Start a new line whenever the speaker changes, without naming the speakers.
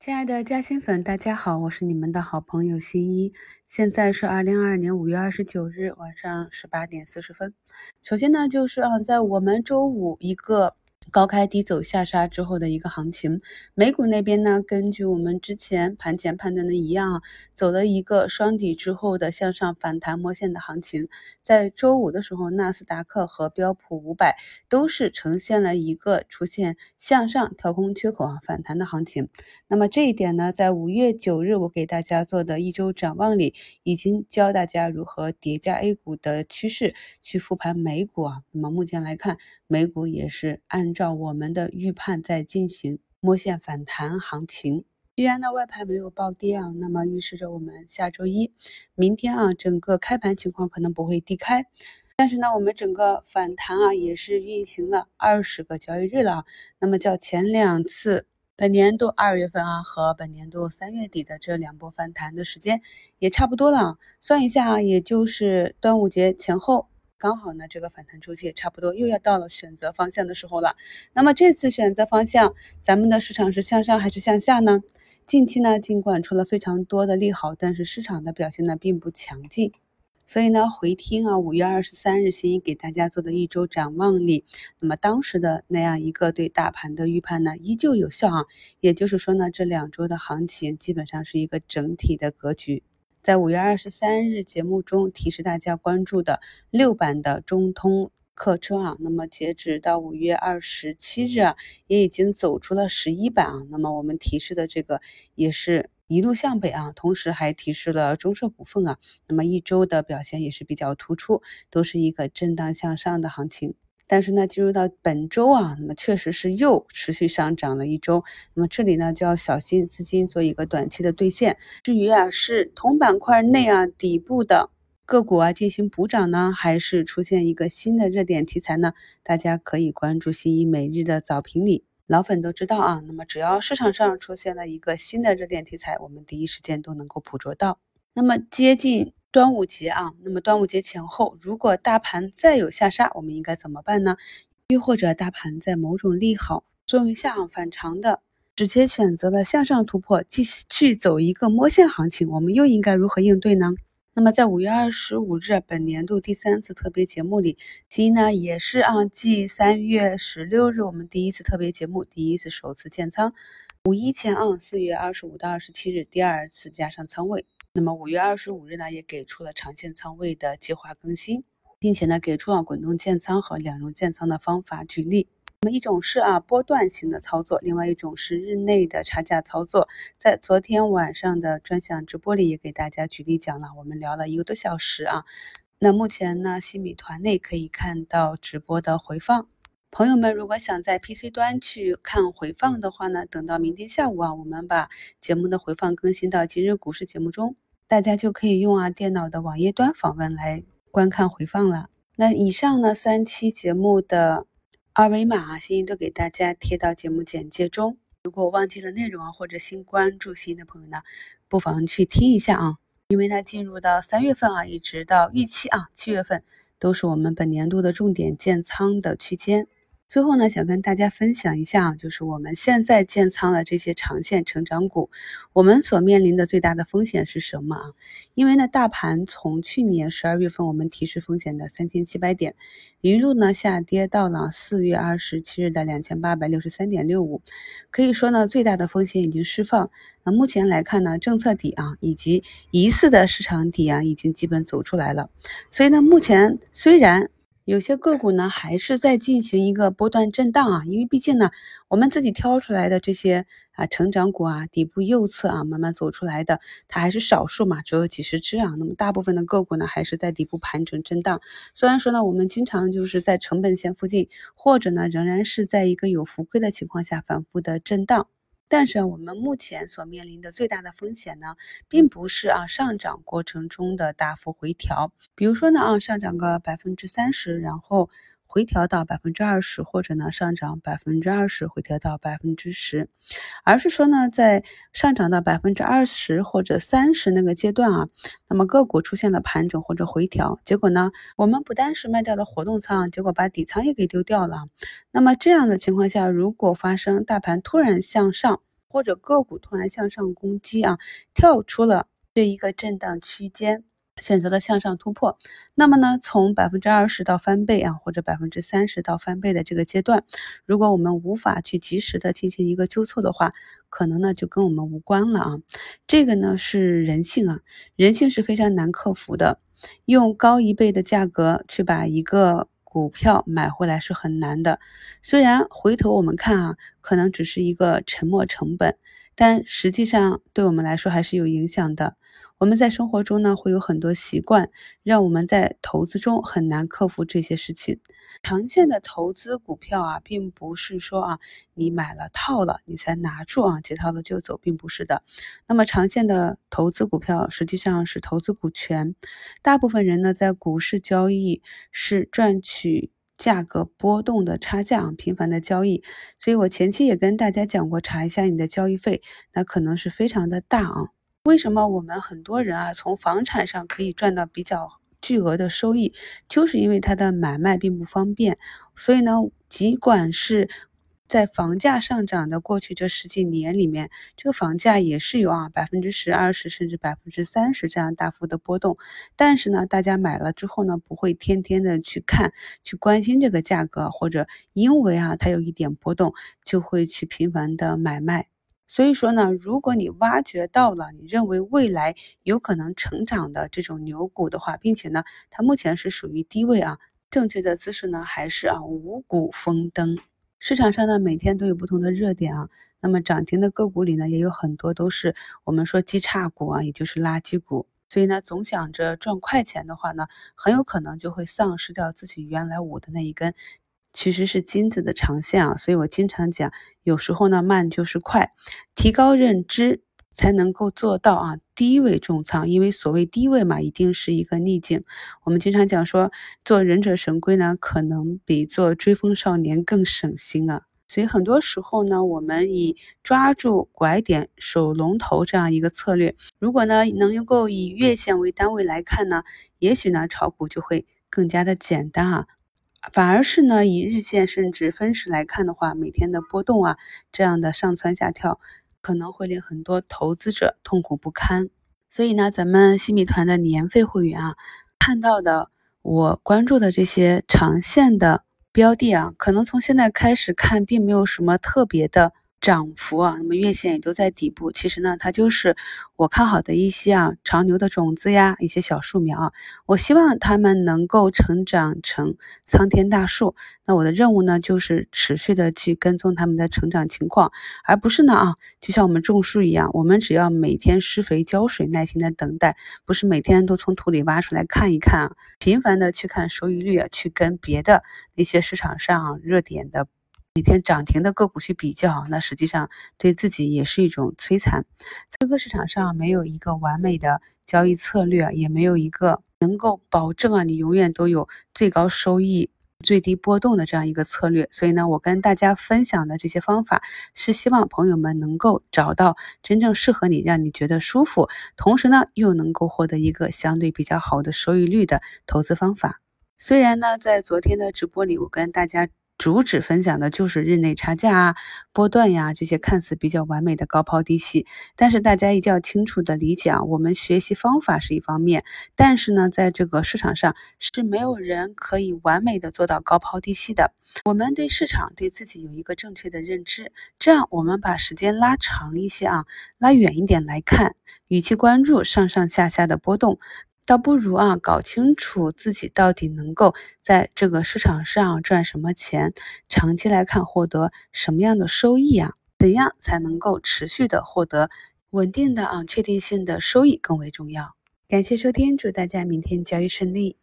亲爱的嘉兴粉，大家好，我是你们的好朋友新一。现在是二零二二年五月二十九日晚上十八点四十分。首先呢，就是啊，在我们周五一个。高开低走下杀之后的一个行情，美股那边呢，根据我们之前盘前判断的一样啊，走了一个双底之后的向上反弹摸线的行情。在周五的时候，纳斯达克和标普五百都是呈现了一个出现向上跳空缺口啊反弹的行情。那么这一点呢，在五月九日我给大家做的一周展望里，已经教大家如何叠加 A 股的趋势去复盘美股啊。那么目前来看，美股也是按照。照我们的预判在进行摸线反弹行情，既然呢外盘没有暴跌啊，那么预示着我们下周一、明天啊整个开盘情况可能不会低开，但是呢我们整个反弹啊也是运行了二十个交易日了，那么较前两次本年度二月份啊和本年度三月底的这两波反弹的时间也差不多了，算一下啊也就是端午节前后。刚好呢，这个反弹周期也差不多，又要到了选择方向的时候了。那么这次选择方向，咱们的市场是向上还是向下呢？近期呢，尽管出了非常多的利好，但是市场的表现呢并不强劲。所以呢，回听啊，五月二十三日新一给大家做的一周展望里，那么当时的那样一个对大盘的预判呢，依旧有效啊。也就是说呢，这两周的行情基本上是一个整体的格局。在五月二十三日节目中提示大家关注的六版的中通客车啊，那么截止到五月二十七日啊，也已经走出了十一版啊。那么我们提示的这个也是一路向北啊，同时还提示了中设股份啊，那么一周的表现也是比较突出，都是一个震荡向上的行情。但是呢，进入到本周啊，那么确实是又持续上涨了一周。那么这里呢，就要小心资金做一个短期的兑现。至于啊，是同板块内啊底部的个股啊进行补涨呢，还是出现一个新的热点题材呢？大家可以关注新一每日的早评里，老粉都知道啊。那么只要市场上出现了一个新的热点题材，我们第一时间都能够捕捉到。那么接近。端午节啊，那么端午节前后，如果大盘再有下杀，我们应该怎么办呢？又或者大盘在某种利好作用下反常的，直接选择了向上突破，继续走一个摸线行情，我们又应该如何应对呢？那么在五月二十五日本年度第三次特别节目里，其一呢也是啊，继三月十六日我们第一次特别节目第一次首次建仓，五一前啊四月二十五到二十七日第二次加上仓位。那么五月二十五日呢，也给出了长线仓位的计划更新，并且呢，给出了滚动建仓和两融建仓的方法举例。那么一种是啊波段型的操作，另外一种是日内的差价操作。在昨天晚上的专享直播里，也给大家举例讲了，我们聊了一个多小时啊。那目前呢，新米团内可以看到直播的回放。朋友们，如果想在 PC 端去看回放的话呢，等到明天下午啊，我们把节目的回放更新到今日股市节目中，大家就可以用啊电脑的网页端访问来观看回放了。那以上呢三期节目的二维码啊，欣欣都给大家贴到节目简介中。如果忘记了内容啊，或者新关注新的朋友呢，不妨去听一下啊，因为它进入到三月份啊，一直到预期啊七月份，都是我们本年度的重点建仓的区间。最后呢，想跟大家分享一下，就是我们现在建仓的这些长线成长股，我们所面临的最大的风险是什么啊？因为呢，大盘从去年十二月份我们提示风险的三千七百点，一路呢下跌到了四月二十七日的两千八百六十三点六五，可以说呢，最大的风险已经释放。那目前来看呢，政策底啊，以及疑似的市场底啊，已经基本走出来了。所以呢，目前虽然。有些个股呢还是在进行一个波段震荡啊，因为毕竟呢，我们自己挑出来的这些啊成长股啊，底部右侧啊慢慢走出来的，它还是少数嘛，只有几十只啊。那么大部分的个股呢还是在底部盘整震荡。虽然说呢，我们经常就是在成本线附近，或者呢仍然是在一个有浮亏的情况下反复的震荡。但是我们目前所面临的最大的风险呢，并不是啊上涨过程中的大幅回调，比如说呢啊上涨个百分之三十，然后。回调到百分之二十，或者呢上涨百分之二十，回调到百分之十，而是说呢，在上涨到百分之二十或者三十那个阶段啊，那么个股出现了盘整或者回调，结果呢，我们不单是卖掉了活动仓，结果把底仓也给丢掉了。那么这样的情况下，如果发生大盘突然向上，或者个股突然向上攻击啊，跳出了这一个震荡区间。选择了向上突破，那么呢，从百分之二十到翻倍啊，或者百分之三十到翻倍的这个阶段，如果我们无法去及时的进行一个纠错的话，可能呢就跟我们无关了啊。这个呢是人性啊，人性是非常难克服的。用高一倍的价格去把一个股票买回来是很难的。虽然回头我们看啊，可能只是一个沉没成本，但实际上对我们来说还是有影响的。我们在生活中呢，会有很多习惯，让我们在投资中很难克服这些事情。长线的投资股票啊，并不是说啊，你买了套了，你才拿住啊，解套了就走，并不是的。那么长线的投资股票，实际上是投资股权。大部分人呢，在股市交易是赚取价格波动的差价，频繁的交易。所以我前期也跟大家讲过，查一下你的交易费，那可能是非常的大啊。为什么我们很多人啊，从房产上可以赚到比较巨额的收益，就是因为它的买卖并不方便。所以呢，尽管是在房价上涨的过去这十几年里面，这个房价也是有啊百分之十、二十甚至百分之三十这样大幅的波动。但是呢，大家买了之后呢，不会天天的去看、去关心这个价格，或者因为啊它有一点波动，就会去频繁的买卖。所以说呢，如果你挖掘到了你认为未来有可能成长的这种牛股的话，并且呢，它目前是属于低位啊，正确的姿势呢还是啊五股丰登。市场上呢每天都有不同的热点啊，那么涨停的个股里呢也有很多都是我们说基差股啊，也就是垃圾股。所以呢，总想着赚快钱的话呢，很有可能就会丧失掉自己原来捂的那一根。其实是金子的长线啊，所以我经常讲，有时候呢慢就是快，提高认知才能够做到啊低位重仓，因为所谓低位嘛，一定是一个逆境。我们经常讲说，做忍者神龟呢，可能比做追风少年更省心啊。所以很多时候呢，我们以抓住拐点、守龙头这样一个策略，如果呢能够以月线为单位来看呢，也许呢炒股就会更加的简单啊。反而是呢，以日线甚至分时来看的话，每天的波动啊，这样的上蹿下跳，可能会令很多投资者痛苦不堪。所以呢，咱们新米团的年费会员啊，看到的我关注的这些长线的标的啊，可能从现在开始看，并没有什么特别的。涨幅啊，那么月线也都在底部。其实呢，它就是我看好的一些啊长牛的种子呀，一些小树苗啊。我希望它们能够成长成苍天大树。那我的任务呢，就是持续的去跟踪它们的成长情况，而不是呢啊，就像我们种树一样，我们只要每天施肥浇水，耐心的等待，不是每天都从土里挖出来看一看啊，频繁的去看收益率啊，去跟别的那些市场上热点的。每天涨停的个股去比较，那实际上对自己也是一种摧残。这个市场上没有一个完美的交易策略，也没有一个能够保证啊你永远都有最高收益、最低波动的这样一个策略。所以呢，我跟大家分享的这些方法，是希望朋友们能够找到真正适合你、让你觉得舒服，同时呢又能够获得一个相对比较好的收益率的投资方法。虽然呢，在昨天的直播里，我跟大家。主旨分享的就是日内差价啊、波段呀这些看似比较完美的高抛低吸，但是大家一定要清楚的理解啊，我们学习方法是一方面，但是呢，在这个市场上是没有人可以完美的做到高抛低吸的。我们对市场对自己有一个正确的认知，这样我们把时间拉长一些啊，拉远一点来看，与其关注上上下下的波动。倒不如啊，搞清楚自己到底能够在这个市场上赚什么钱，长期来看获得什么样的收益啊？怎样才能够持续的获得稳定的啊确定性的收益更为重要。感谢收听，祝大家明天交易顺利。